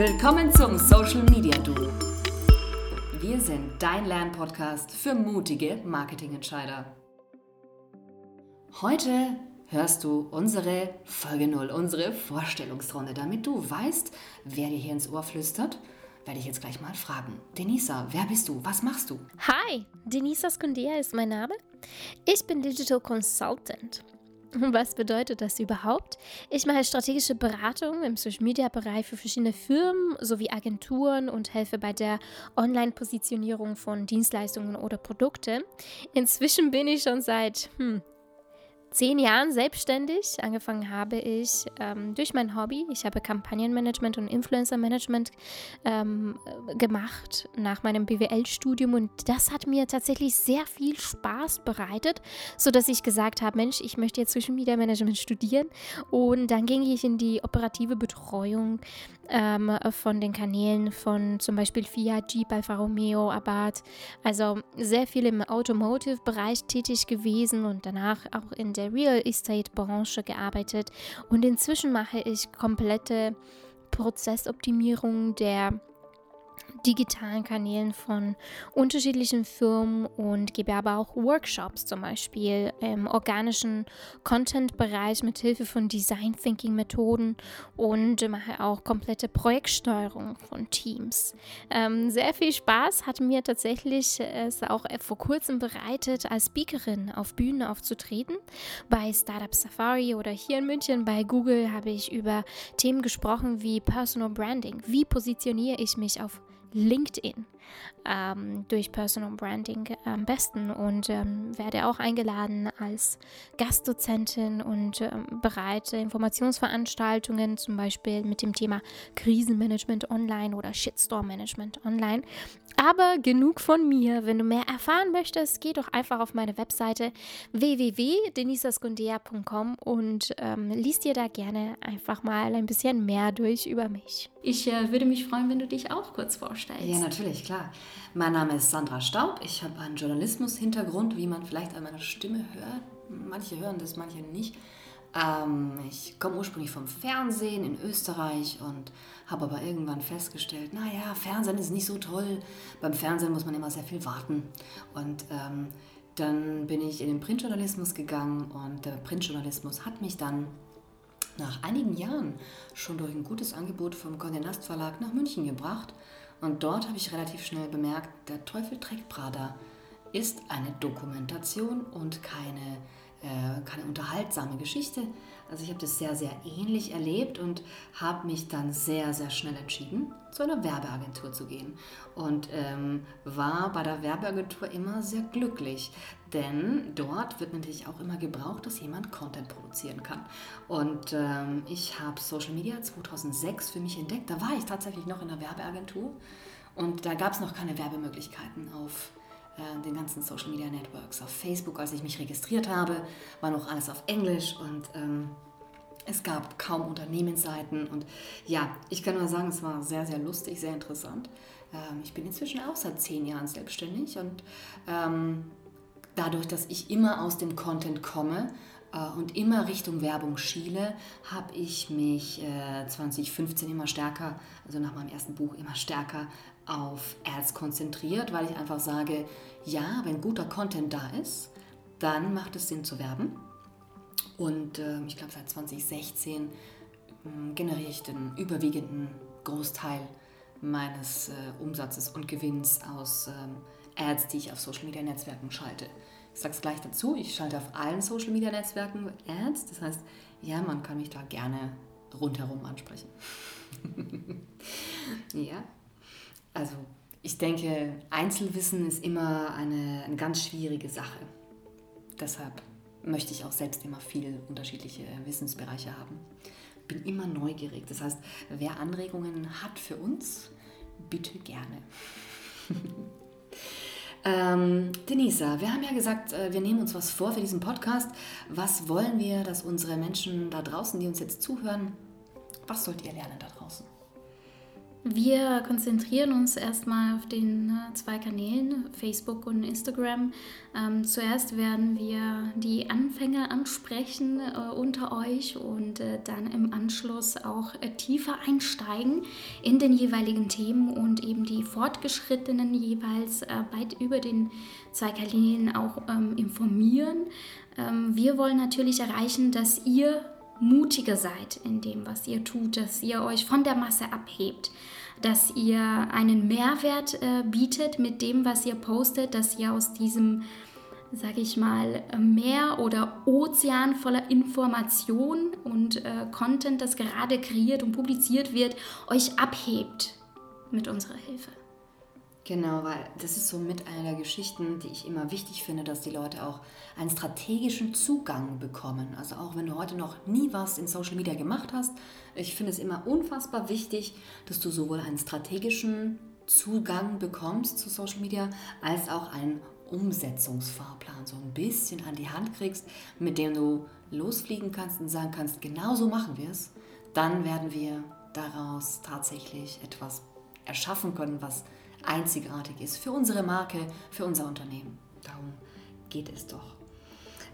Willkommen zum Social Media Duo. Wir sind dein Lernpodcast für mutige Marketingentscheider. Heute hörst du unsere Folge 0, unsere Vorstellungsrunde, damit du weißt, wer dir hier ins Ohr flüstert werde ich jetzt gleich mal fragen. Denisa, wer bist du? Was machst du? Hi, Denisa Skundea ist mein Name. Ich bin Digital Consultant. Was bedeutet das überhaupt? Ich mache strategische Beratung im Social Media Bereich für verschiedene Firmen sowie Agenturen und helfe bei der Online-Positionierung von Dienstleistungen oder Produkten. Inzwischen bin ich schon seit hm, zehn Jahren selbstständig. Angefangen habe ich ähm, durch mein Hobby. Ich habe Kampagnenmanagement und Influencer-Management ähm, gemacht nach meinem BWL-Studium und das hat mir tatsächlich sehr viel Spaß bereitet, sodass ich gesagt habe, Mensch, ich möchte jetzt Social Media Management studieren und dann ging ich in die operative Betreuung ähm, von den Kanälen von zum Beispiel Fiat, Jeep, Alfa Romeo, Abarth. Also sehr viel im Automotive-Bereich tätig gewesen und danach auch in der Real Estate-Branche gearbeitet. Und inzwischen mache ich komplette Prozessoptimierung der digitalen Kanälen von unterschiedlichen Firmen und gebe aber auch Workshops, zum Beispiel im organischen Content-Bereich mit Hilfe von Design Thinking Methoden und mache auch komplette Projektsteuerung von Teams. Ähm, sehr viel Spaß hat mir tatsächlich es auch vor kurzem bereitet, als Speakerin auf Bühnen aufzutreten. Bei Startup Safari oder hier in München bei Google habe ich über Themen gesprochen wie Personal Branding. Wie positioniere ich mich auf LinkedIn ähm, durch Personal Branding am besten und ähm, werde auch eingeladen als Gastdozentin und ähm, bereite Informationsveranstaltungen, zum Beispiel mit dem Thema Krisenmanagement online oder Shitstorm Management online. Aber genug von mir. Wenn du mehr erfahren möchtest, geh doch einfach auf meine Webseite www.denisasgundea.com und ähm, liest dir da gerne einfach mal ein bisschen mehr durch über mich. Ich äh, würde mich freuen, wenn du dich auch kurz vorstellst. Ja, natürlich, klar. Mein Name ist Sandra Staub. Ich habe einen Journalismus-Hintergrund, wie man vielleicht an meiner Stimme hört. Manche hören das, manche nicht. Ähm, ich komme ursprünglich vom Fernsehen in Österreich und habe aber irgendwann festgestellt, naja, Fernsehen ist nicht so toll. Beim Fernsehen muss man immer sehr viel warten. Und ähm, dann bin ich in den Printjournalismus gegangen und der Printjournalismus hat mich dann nach einigen Jahren schon durch ein gutes Angebot vom Condé Nast Verlag nach München gebracht. Und dort habe ich relativ schnell bemerkt, der Teufel trägt Prada ist eine Dokumentation und keine, keine unterhaltsame Geschichte. Also ich habe das sehr, sehr ähnlich erlebt und habe mich dann sehr, sehr schnell entschieden, zu einer Werbeagentur zu gehen. Und ähm, war bei der Werbeagentur immer sehr glücklich, denn dort wird natürlich auch immer gebraucht, dass jemand Content produzieren kann. Und ähm, ich habe Social Media 2006 für mich entdeckt. Da war ich tatsächlich noch in der Werbeagentur und da gab es noch keine Werbemöglichkeiten auf äh, den ganzen Social Media Networks. Auf Facebook, als ich mich registriert habe, war noch alles auf Englisch und ähm, es gab kaum Unternehmensseiten. Und ja, ich kann nur sagen, es war sehr, sehr lustig, sehr interessant. Ähm, ich bin inzwischen auch seit zehn Jahren selbstständig und ähm, dadurch, dass ich immer aus dem Content komme, äh, und immer Richtung Werbung schiele, habe ich mich äh, 2015 immer stärker, also nach meinem ersten Buch immer stärker auf Ads konzentriert, weil ich einfach sage, ja, wenn guter Content da ist, dann macht es Sinn zu werben. Und äh, ich glaube, seit 2016 äh, generiere ich den überwiegenden Großteil meines äh, Umsatzes und Gewinns aus ähm, Ads, die ich auf Social Media Netzwerken schalte. Ich sage es gleich dazu, ich schalte auf allen Social Media Netzwerken Ads. Das heißt, ja, man kann mich da gerne rundherum ansprechen. ja, also ich denke, Einzelwissen ist immer eine, eine ganz schwierige Sache. Deshalb möchte ich auch selbst immer viele unterschiedliche Wissensbereiche haben. Bin immer neugierig. Das heißt, wer Anregungen hat für uns, bitte gerne. ähm, Denisa, wir haben ja gesagt, äh, wir nehmen uns was vor für diesen Podcast. Was wollen wir, dass unsere Menschen da draußen, die uns jetzt zuhören, was sollt ihr lernen da draußen? Wir konzentrieren uns erstmal auf den äh, zwei Kanälen, Facebook und Instagram. Ähm, zuerst werden wir die Anfänger ansprechen äh, unter euch und äh, dann im Anschluss auch äh, tiefer einsteigen in den jeweiligen Themen und eben die Fortgeschrittenen jeweils äh, weit über den zwei Kanälen auch ähm, informieren. Ähm, wir wollen natürlich erreichen, dass ihr mutiger seid in dem, was ihr tut, dass ihr euch von der Masse abhebt, dass ihr einen Mehrwert äh, bietet mit dem, was ihr postet, dass ihr aus diesem, sage ich mal, Meer oder Ozean voller Information und äh, Content, das gerade kreiert und publiziert wird, euch abhebt mit unserer Hilfe. Genau, weil das ist so mit einer der Geschichten, die ich immer wichtig finde, dass die Leute auch einen strategischen Zugang bekommen. Also auch wenn du heute noch nie was in Social Media gemacht hast, ich finde es immer unfassbar wichtig, dass du sowohl einen strategischen Zugang bekommst zu Social Media, als auch einen Umsetzungsfahrplan so ein bisschen an die Hand kriegst, mit dem du losfliegen kannst und sagen kannst, genau so machen wir es. Dann werden wir daraus tatsächlich etwas erschaffen können, was einzigartig ist für unsere Marke, für unser Unternehmen. Darum geht es doch.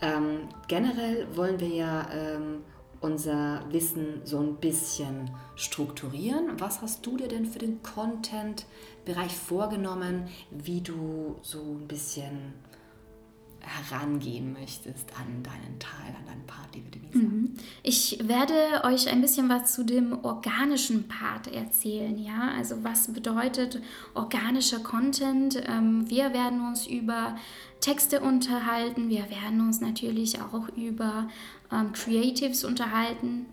Ähm, generell wollen wir ja ähm, unser Wissen so ein bisschen strukturieren. Was hast du dir denn für den Content-Bereich vorgenommen, wie du so ein bisschen herangehen möchtest an deinen Teil, an deinen Part, liebe Denise? Mhm. Ich werde euch ein bisschen was zu dem organischen Part erzählen. Ja, also was bedeutet organischer Content? Ähm, wir werden uns über Texte unterhalten. Wir werden uns natürlich auch über ähm, Creatives unterhalten.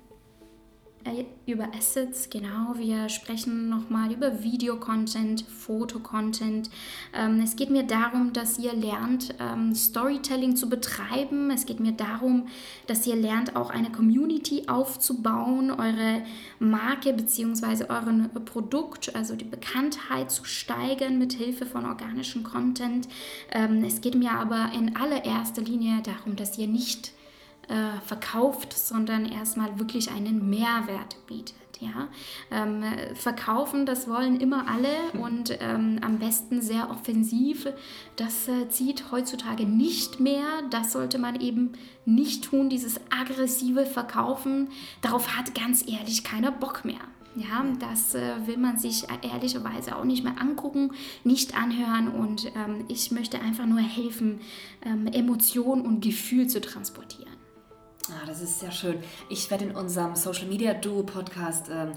Äh, über Assets, genau. Wir sprechen nochmal über Video-Content, Foto-Content. Ähm, es geht mir darum, dass ihr lernt, ähm, Storytelling zu betreiben. Es geht mir darum, dass ihr lernt, auch eine Community aufzubauen, eure Marke bzw. euren Produkt, also die Bekanntheit zu steigern mit Hilfe von organischem Content. Ähm, es geht mir aber in allererster Linie darum, dass ihr nicht äh, verkauft, sondern erstmal wirklich einen Mehrwert bietet. Ja? Ähm, verkaufen, das wollen immer alle und ähm, am besten sehr offensiv. Das äh, zieht heutzutage nicht mehr. Das sollte man eben nicht tun, dieses aggressive Verkaufen. Darauf hat ganz ehrlich keiner Bock mehr. Ja, das äh, will man sich ehrlicherweise auch nicht mehr angucken, nicht anhören und ähm, ich möchte einfach nur helfen, ähm, Emotion und Gefühl zu transportieren. Ah, das ist sehr schön. Ich werde in unserem Social Media Duo Podcast ähm,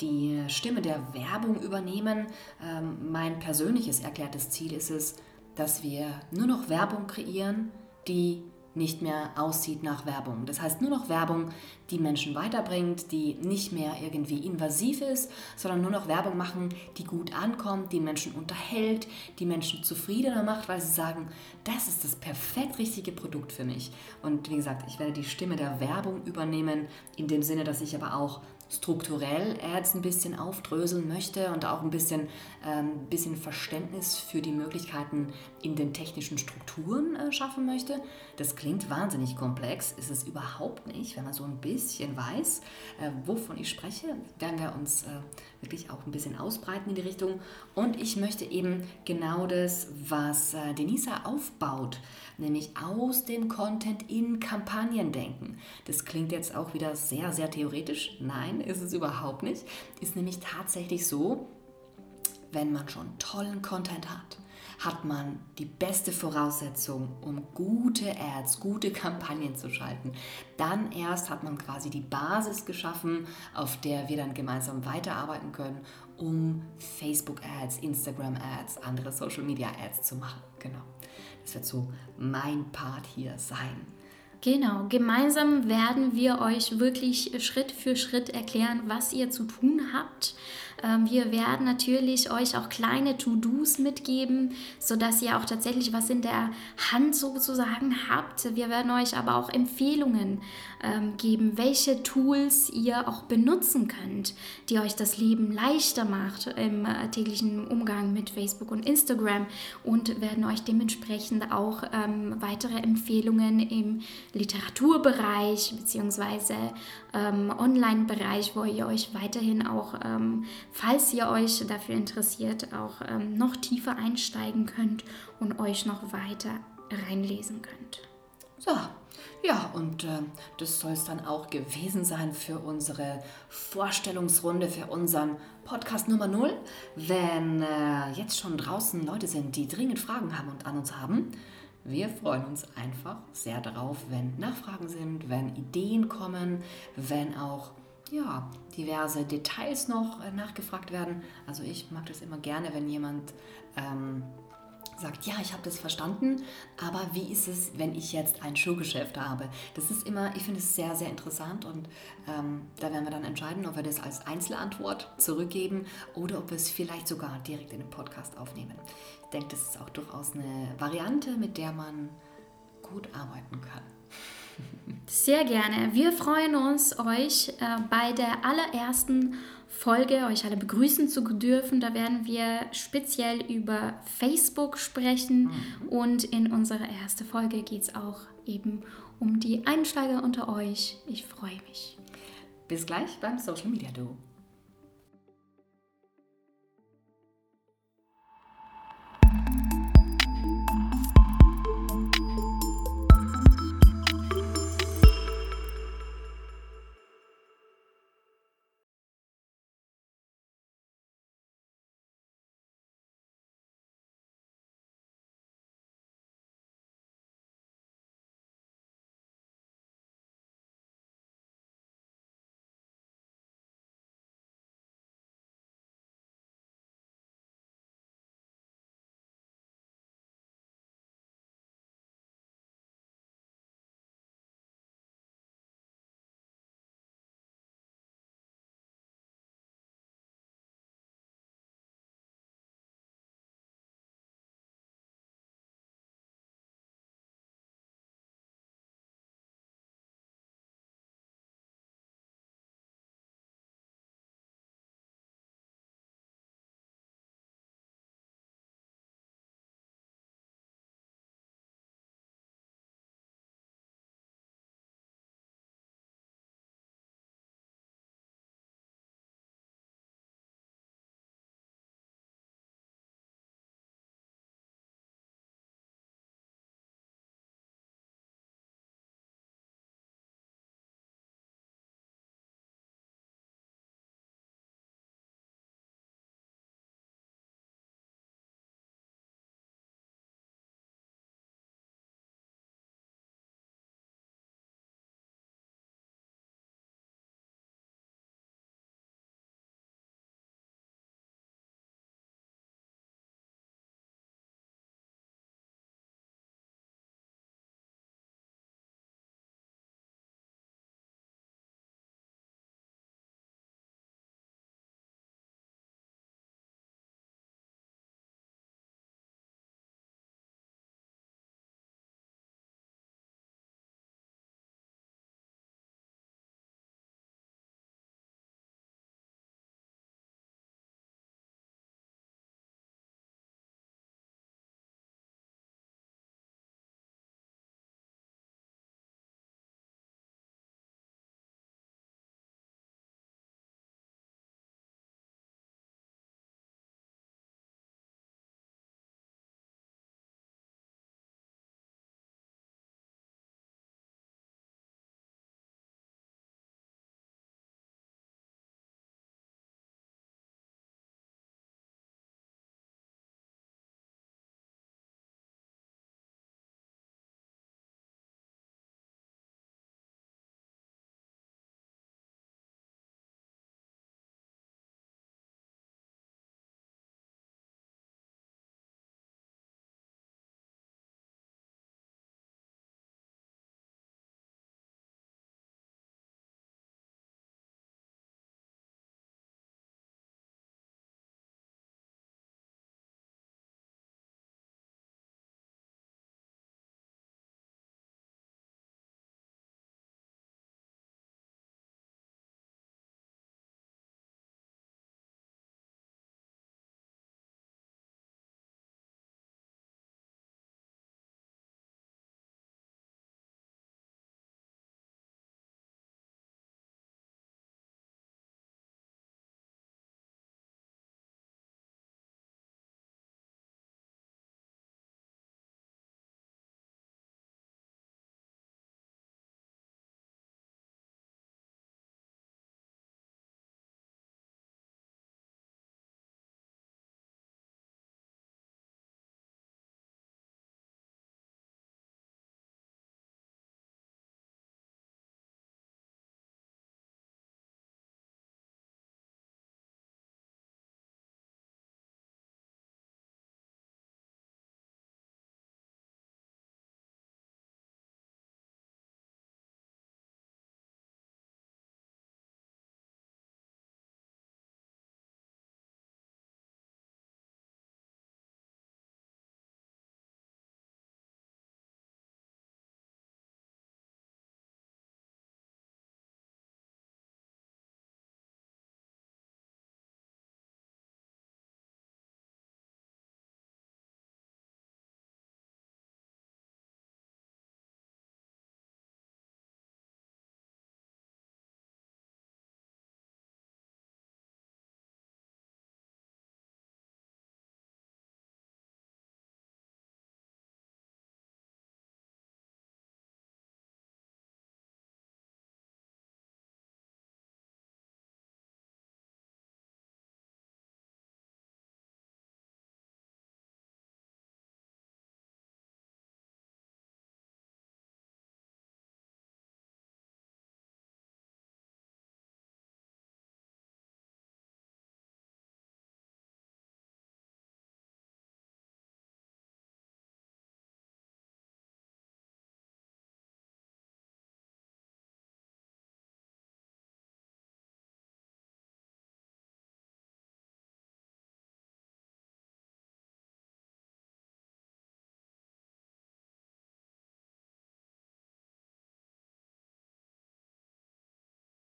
die Stimme der Werbung übernehmen. Ähm, mein persönliches erklärtes Ziel ist es, dass wir nur noch Werbung kreieren, die nicht mehr aussieht nach Werbung. Das heißt nur noch Werbung, die Menschen weiterbringt, die nicht mehr irgendwie invasiv ist, sondern nur noch Werbung machen, die gut ankommt, die Menschen unterhält, die Menschen zufriedener macht, weil sie sagen, das ist das perfekt richtige Produkt für mich. Und wie gesagt, ich werde die Stimme der Werbung übernehmen, in dem Sinne, dass ich aber auch strukturell Ads ein bisschen aufdröseln möchte und auch ein bisschen, ähm, bisschen Verständnis für die Möglichkeiten in den technischen Strukturen äh, schaffen möchte. Das klingt wahnsinnig komplex, ist es überhaupt nicht, wenn man so ein bisschen weiß, äh, wovon ich spreche, werden wir uns äh, wirklich auch ein bisschen ausbreiten in die Richtung. Und ich möchte eben genau das, was äh, Denisa aufbaut, nämlich aus dem Content in Kampagnen denken. Das klingt jetzt auch wieder sehr, sehr theoretisch. Nein, ist es überhaupt nicht. Ist nämlich tatsächlich so, wenn man schon tollen Content hat, hat man die beste Voraussetzung, um gute Ads, gute Kampagnen zu schalten. Dann erst hat man quasi die Basis geschaffen, auf der wir dann gemeinsam weiterarbeiten können, um Facebook-Ads, Instagram-Ads, andere Social-Media-Ads zu machen. Genau. Das wird so mein Part hier sein. Genau, gemeinsam werden wir euch wirklich Schritt für Schritt erklären, was ihr zu tun habt wir werden natürlich euch auch kleine To-Dos mitgeben, sodass ihr auch tatsächlich was in der Hand sozusagen habt. Wir werden euch aber auch Empfehlungen ähm, geben, welche Tools ihr auch benutzen könnt, die euch das Leben leichter macht im äh, täglichen Umgang mit Facebook und Instagram und werden euch dementsprechend auch ähm, weitere Empfehlungen im Literaturbereich bzw. Ähm, Online-Bereich, wo ihr euch weiterhin auch ähm, falls ihr euch dafür interessiert, auch ähm, noch tiefer einsteigen könnt und euch noch weiter reinlesen könnt. So, ja, und äh, das soll es dann auch gewesen sein für unsere Vorstellungsrunde, für unseren Podcast Nummer 0. Wenn äh, jetzt schon draußen Leute sind, die dringend Fragen haben und an uns haben, wir freuen uns einfach sehr darauf, wenn Nachfragen sind, wenn Ideen kommen, wenn auch ja, diverse Details noch äh, nachgefragt werden. Also ich mag das immer gerne, wenn jemand ähm, sagt, ja, ich habe das verstanden, aber wie ist es, wenn ich jetzt ein Schuhgeschäft habe? Das ist immer, ich finde es sehr, sehr interessant und ähm, da werden wir dann entscheiden, ob wir das als Einzelantwort zurückgeben oder ob wir es vielleicht sogar direkt in den Podcast aufnehmen. Ich denke, das ist auch durchaus eine Variante, mit der man gut arbeiten kann. Sehr gerne. Wir freuen uns, euch äh, bei der allerersten Folge, euch alle begrüßen zu dürfen. Da werden wir speziell über Facebook sprechen mhm. und in unserer ersten Folge geht es auch eben um die Einsteiger unter euch. Ich freue mich. Bis gleich beim Social Media Duo.